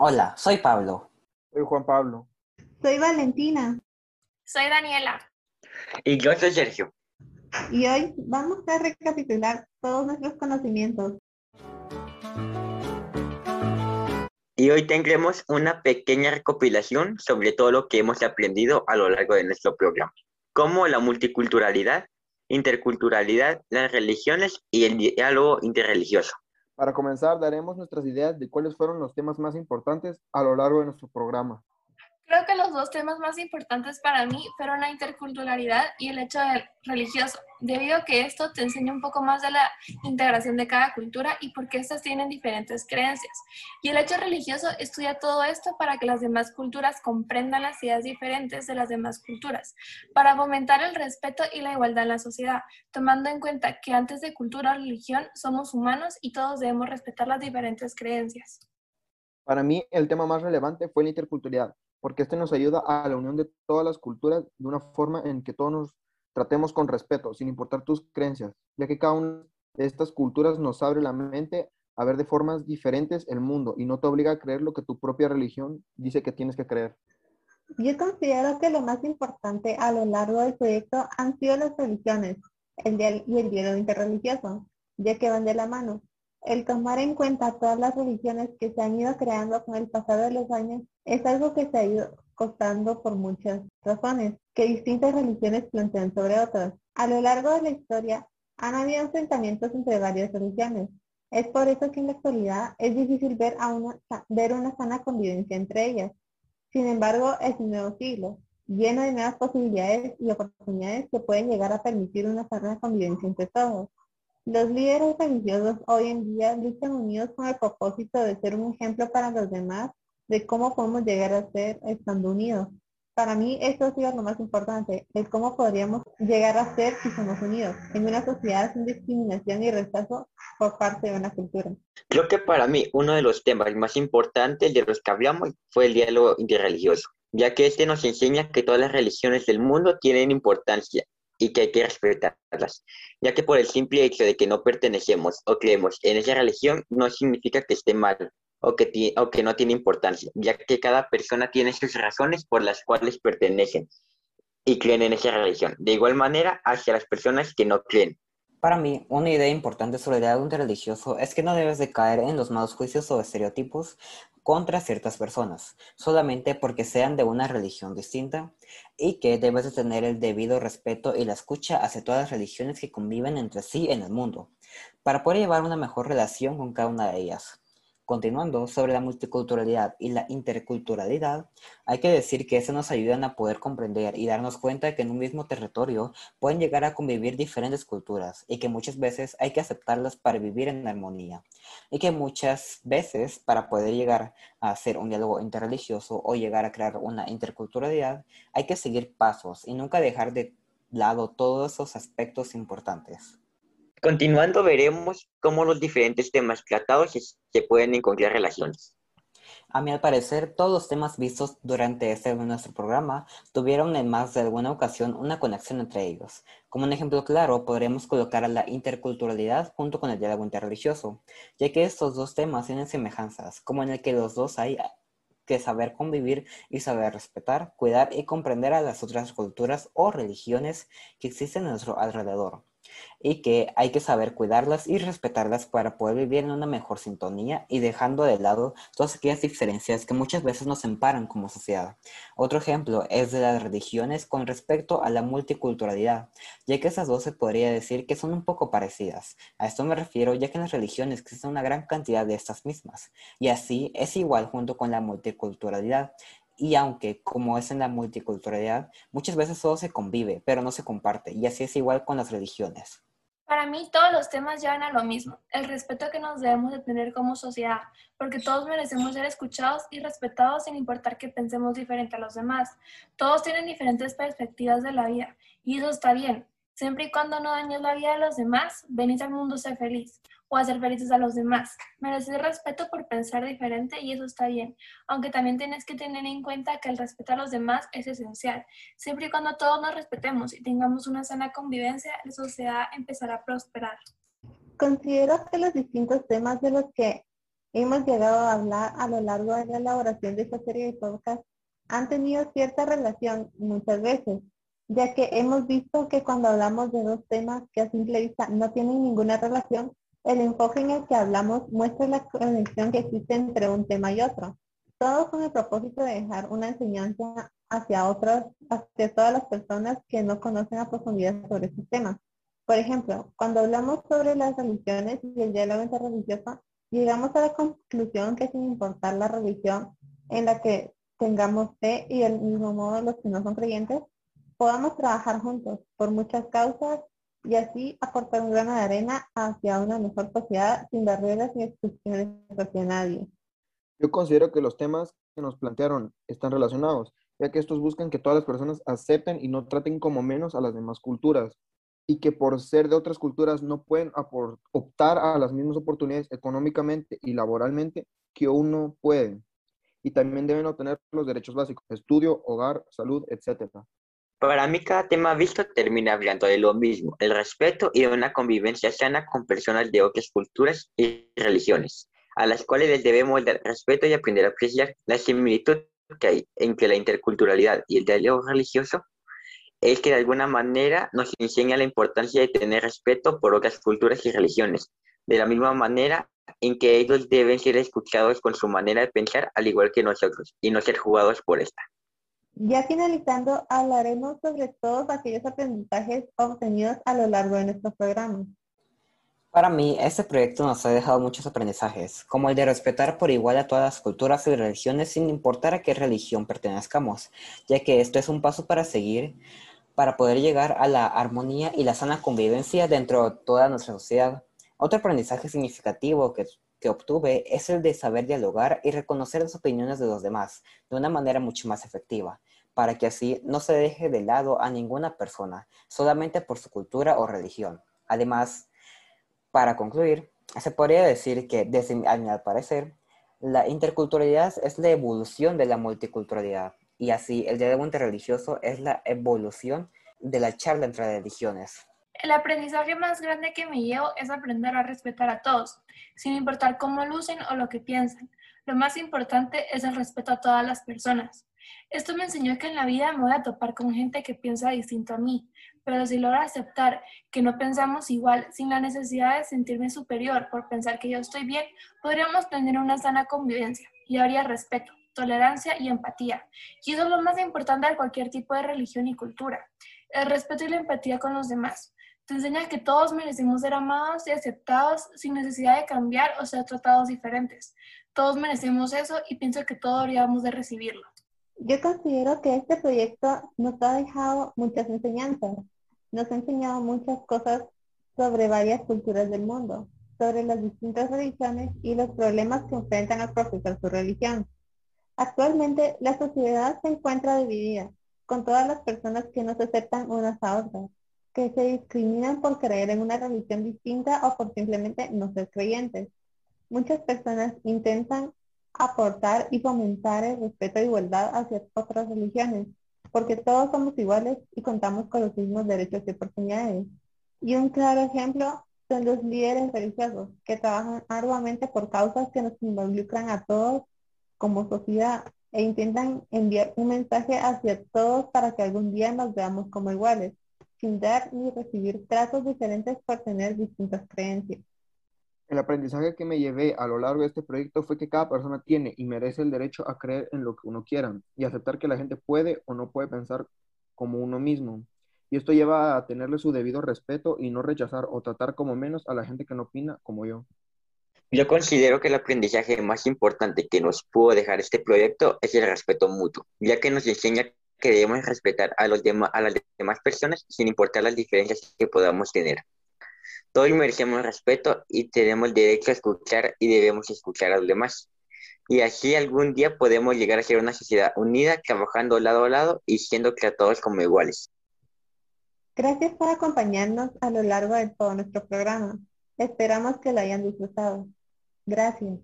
Hola, soy Pablo. Soy Juan Pablo. Soy Valentina. Soy Daniela. Y yo soy Sergio. Y hoy vamos a recapitular todos nuestros conocimientos. Y hoy tendremos una pequeña recopilación sobre todo lo que hemos aprendido a lo largo de nuestro programa, como la multiculturalidad, interculturalidad, las religiones y el diálogo interreligioso. Para comenzar, daremos nuestras ideas de cuáles fueron los temas más importantes a lo largo de nuestro programa. Creo que los dos temas más importantes para mí fueron la interculturalidad y el hecho religioso, debido a que esto te enseña un poco más de la integración de cada cultura y por qué estas tienen diferentes creencias. Y el hecho religioso estudia todo esto para que las demás culturas comprendan las ideas diferentes de las demás culturas, para fomentar el respeto y la igualdad en la sociedad, tomando en cuenta que antes de cultura o religión somos humanos y todos debemos respetar las diferentes creencias. Para mí, el tema más relevante fue la interculturalidad, porque este nos ayuda a la unión de todas las culturas de una forma en que todos nos tratemos con respeto, sin importar tus creencias, ya que cada una de estas culturas nos abre la mente a ver de formas diferentes el mundo y no te obliga a creer lo que tu propia religión dice que tienes que creer. Yo considero que lo más importante a lo largo del proyecto han sido las religiones el y el diálogo interreligioso, ya que van de la mano. El tomar en cuenta todas las religiones que se han ido creando con el pasar de los años es algo que se ha ido costando por muchas razones que distintas religiones plantean sobre otras. A lo largo de la historia han habido enfrentamientos entre varias religiones. Es por eso que en la actualidad es difícil ver, a una, ver una sana convivencia entre ellas. Sin embargo, es un nuevo siglo, lleno de nuevas posibilidades y oportunidades que pueden llegar a permitir una sana convivencia entre todos. Los líderes religiosos hoy en día luchan unidos con el propósito de ser un ejemplo para los demás de cómo podemos llegar a ser estando unidos. Para mí eso ha sido lo más importante, el cómo podríamos llegar a ser si somos unidos en una sociedad sin discriminación y rechazo por parte de una cultura. Creo que para mí uno de los temas más importantes de los que hablamos fue el diálogo interreligioso, ya que este nos enseña que todas las religiones del mundo tienen importancia y que hay que respetarlas, ya que por el simple hecho de que no pertenecemos o creemos en esa religión no significa que esté mal, o que, no tiene importancia, ya que cada persona tiene sus razones por las cuales pertenecen y creen en esa religión. De igual manera, hacia las personas que no creen. Para mí, una idea importante sobre el diálogo interreligioso es que no debes de caer en los malos juicios o estereotipos contra ciertas personas, solamente porque sean de una religión distinta, y que debes de tener el debido respeto y la escucha hacia todas las religiones que conviven entre sí en el mundo, para poder llevar una mejor relación con cada una de ellas. Continuando sobre la multiculturalidad y la interculturalidad, hay que decir que eso nos ayudan a poder comprender y darnos cuenta de que en un mismo territorio pueden llegar a convivir diferentes culturas y que muchas veces hay que aceptarlas para vivir en armonía y que muchas veces para poder llegar a hacer un diálogo interreligioso o llegar a crear una interculturalidad hay que seguir pasos y nunca dejar de lado todos esos aspectos importantes. Continuando, veremos cómo los diferentes temas tratados se pueden encontrar relaciones. A mi parecer, todos los temas vistos durante este nuestro programa tuvieron en más de alguna ocasión una conexión entre ellos. Como un ejemplo claro, podremos colocar a la interculturalidad junto con el diálogo interreligioso, ya que estos dos temas tienen semejanzas, como en el que los dos hay que saber convivir y saber respetar, cuidar y comprender a las otras culturas o religiones que existen a nuestro alrededor y que hay que saber cuidarlas y respetarlas para poder vivir en una mejor sintonía y dejando de lado todas aquellas diferencias que muchas veces nos separan como sociedad. Otro ejemplo es de las religiones con respecto a la multiculturalidad, ya que esas dos se podría decir que son un poco parecidas. A esto me refiero ya que en las religiones existe una gran cantidad de estas mismas, y así es igual junto con la multiculturalidad, y aunque, como es en la multiculturalidad, muchas veces todo se convive, pero no se comparte. Y así es igual con las religiones. Para mí todos los temas llevan a lo mismo, el respeto que nos debemos de tener como sociedad, porque todos merecemos ser escuchados y respetados sin importar que pensemos diferente a los demás. Todos tienen diferentes perspectivas de la vida y eso está bien, siempre y cuando no dañes la vida de los demás, venís al mundo ser feliz o hacer felices a los demás. Mereces respeto por pensar diferente y eso está bien, aunque también tienes que tener en cuenta que el respeto a los demás es esencial. Siempre y cuando todos nos respetemos y tengamos una sana convivencia, la sociedad empezará a prosperar. Considero que los distintos temas de los que hemos llegado a hablar a lo largo de la elaboración de esta serie de podcasts han tenido cierta relación muchas veces, ya que hemos visto que cuando hablamos de dos temas que a simple vista no tienen ninguna relación, el enfoque en el que hablamos muestra la conexión que existe entre un tema y otro. Todo con el propósito de dejar una enseñanza hacia otras, hacia todas las personas que no conocen a profundidad sobre estos temas. Por ejemplo, cuando hablamos sobre las religiones y el diálogo interreligioso, llegamos a la conclusión que sin importar la religión en la que tengamos fe y del mismo modo los que no son creyentes, podamos trabajar juntos por muchas causas y así aportar un grano de arena hacia una mejor sociedad sin barreras ni exclusiones hacia nadie. Yo considero que los temas que nos plantearon están relacionados, ya que estos buscan que todas las personas acepten y no traten como menos a las demás culturas, y que por ser de otras culturas no pueden optar a las mismas oportunidades económicamente y laboralmente que uno puede. Y también deben obtener los derechos básicos, estudio, hogar, salud, etc. Para mí cada tema visto termina hablando de lo mismo, el respeto y de una convivencia sana con personas de otras culturas y religiones, a las cuales les debemos dar respeto y aprender a apreciar la similitud que hay entre la interculturalidad y el diálogo religioso, es que de alguna manera nos enseña la importancia de tener respeto por otras culturas y religiones, de la misma manera en que ellos deben ser escuchados con su manera de pensar al igual que nosotros y no ser jugados por esta. Ya finalizando, hablaremos sobre todos aquellos aprendizajes obtenidos a lo largo de nuestro programa. Para mí, este proyecto nos ha dejado muchos aprendizajes, como el de respetar por igual a todas las culturas y religiones sin importar a qué religión pertenezcamos, ya que esto es un paso para seguir, para poder llegar a la armonía y la sana convivencia dentro de toda nuestra sociedad. Otro aprendizaje significativo que, que obtuve es el de saber dialogar y reconocer las opiniones de los demás de una manera mucho más efectiva para que así no se deje de lado a ninguna persona, solamente por su cultura o religión. Además, para concluir, se podría decir que, desde mi parecer, la interculturalidad es la evolución de la multiculturalidad y así el diálogo interreligioso es la evolución de la charla entre religiones. El aprendizaje más grande que me llevo es aprender a respetar a todos, sin importar cómo lucen o lo que piensan. Lo más importante es el respeto a todas las personas. Esto me enseñó que en la vida me voy a topar con gente que piensa distinto a mí, pero si logro aceptar que no pensamos igual, sin la necesidad de sentirme superior por pensar que yo estoy bien, podríamos tener una sana convivencia y habría respeto, tolerancia y empatía. Y eso es lo más importante de cualquier tipo de religión y cultura, el respeto y la empatía con los demás. Te enseña que todos merecemos ser amados y aceptados sin necesidad de cambiar o ser tratados diferentes. Todos merecemos eso y pienso que todos deberíamos de recibirlo. Yo considero que este proyecto nos ha dejado muchas enseñanzas. Nos ha enseñado muchas cosas sobre varias culturas del mundo, sobre las distintas religiones y los problemas que enfrentan al profesar su religión. Actualmente la sociedad se encuentra dividida, con todas las personas que no se aceptan unas a otras, que se discriminan por creer en una religión distinta o por simplemente no ser creyentes. Muchas personas intentan aportar y fomentar el respeto e igualdad hacia otras religiones, porque todos somos iguales y contamos con los mismos derechos y oportunidades. Y un claro ejemplo son los líderes religiosos, que trabajan arduamente por causas que nos involucran a todos como sociedad e intentan enviar un mensaje hacia todos para que algún día nos veamos como iguales, sin dar ni recibir tratos diferentes por tener distintas creencias. El aprendizaje que me llevé a lo largo de este proyecto fue que cada persona tiene y merece el derecho a creer en lo que uno quiera y aceptar que la gente puede o no puede pensar como uno mismo. Y esto lleva a tenerle su debido respeto y no rechazar o tratar como menos a la gente que no opina como yo. Yo considero que el aprendizaje más importante que nos pudo dejar este proyecto es el respeto mutuo, ya que nos enseña que debemos respetar a, los a las demás personas sin importar las diferencias que podamos tener. Todos merecemos respeto y tenemos derecho a escuchar y debemos escuchar a los demás. Y así algún día podemos llegar a ser una sociedad unida, trabajando lado a lado y siendo tratados como iguales. Gracias por acompañarnos a lo largo de todo nuestro programa. Esperamos que lo hayan disfrutado. Gracias.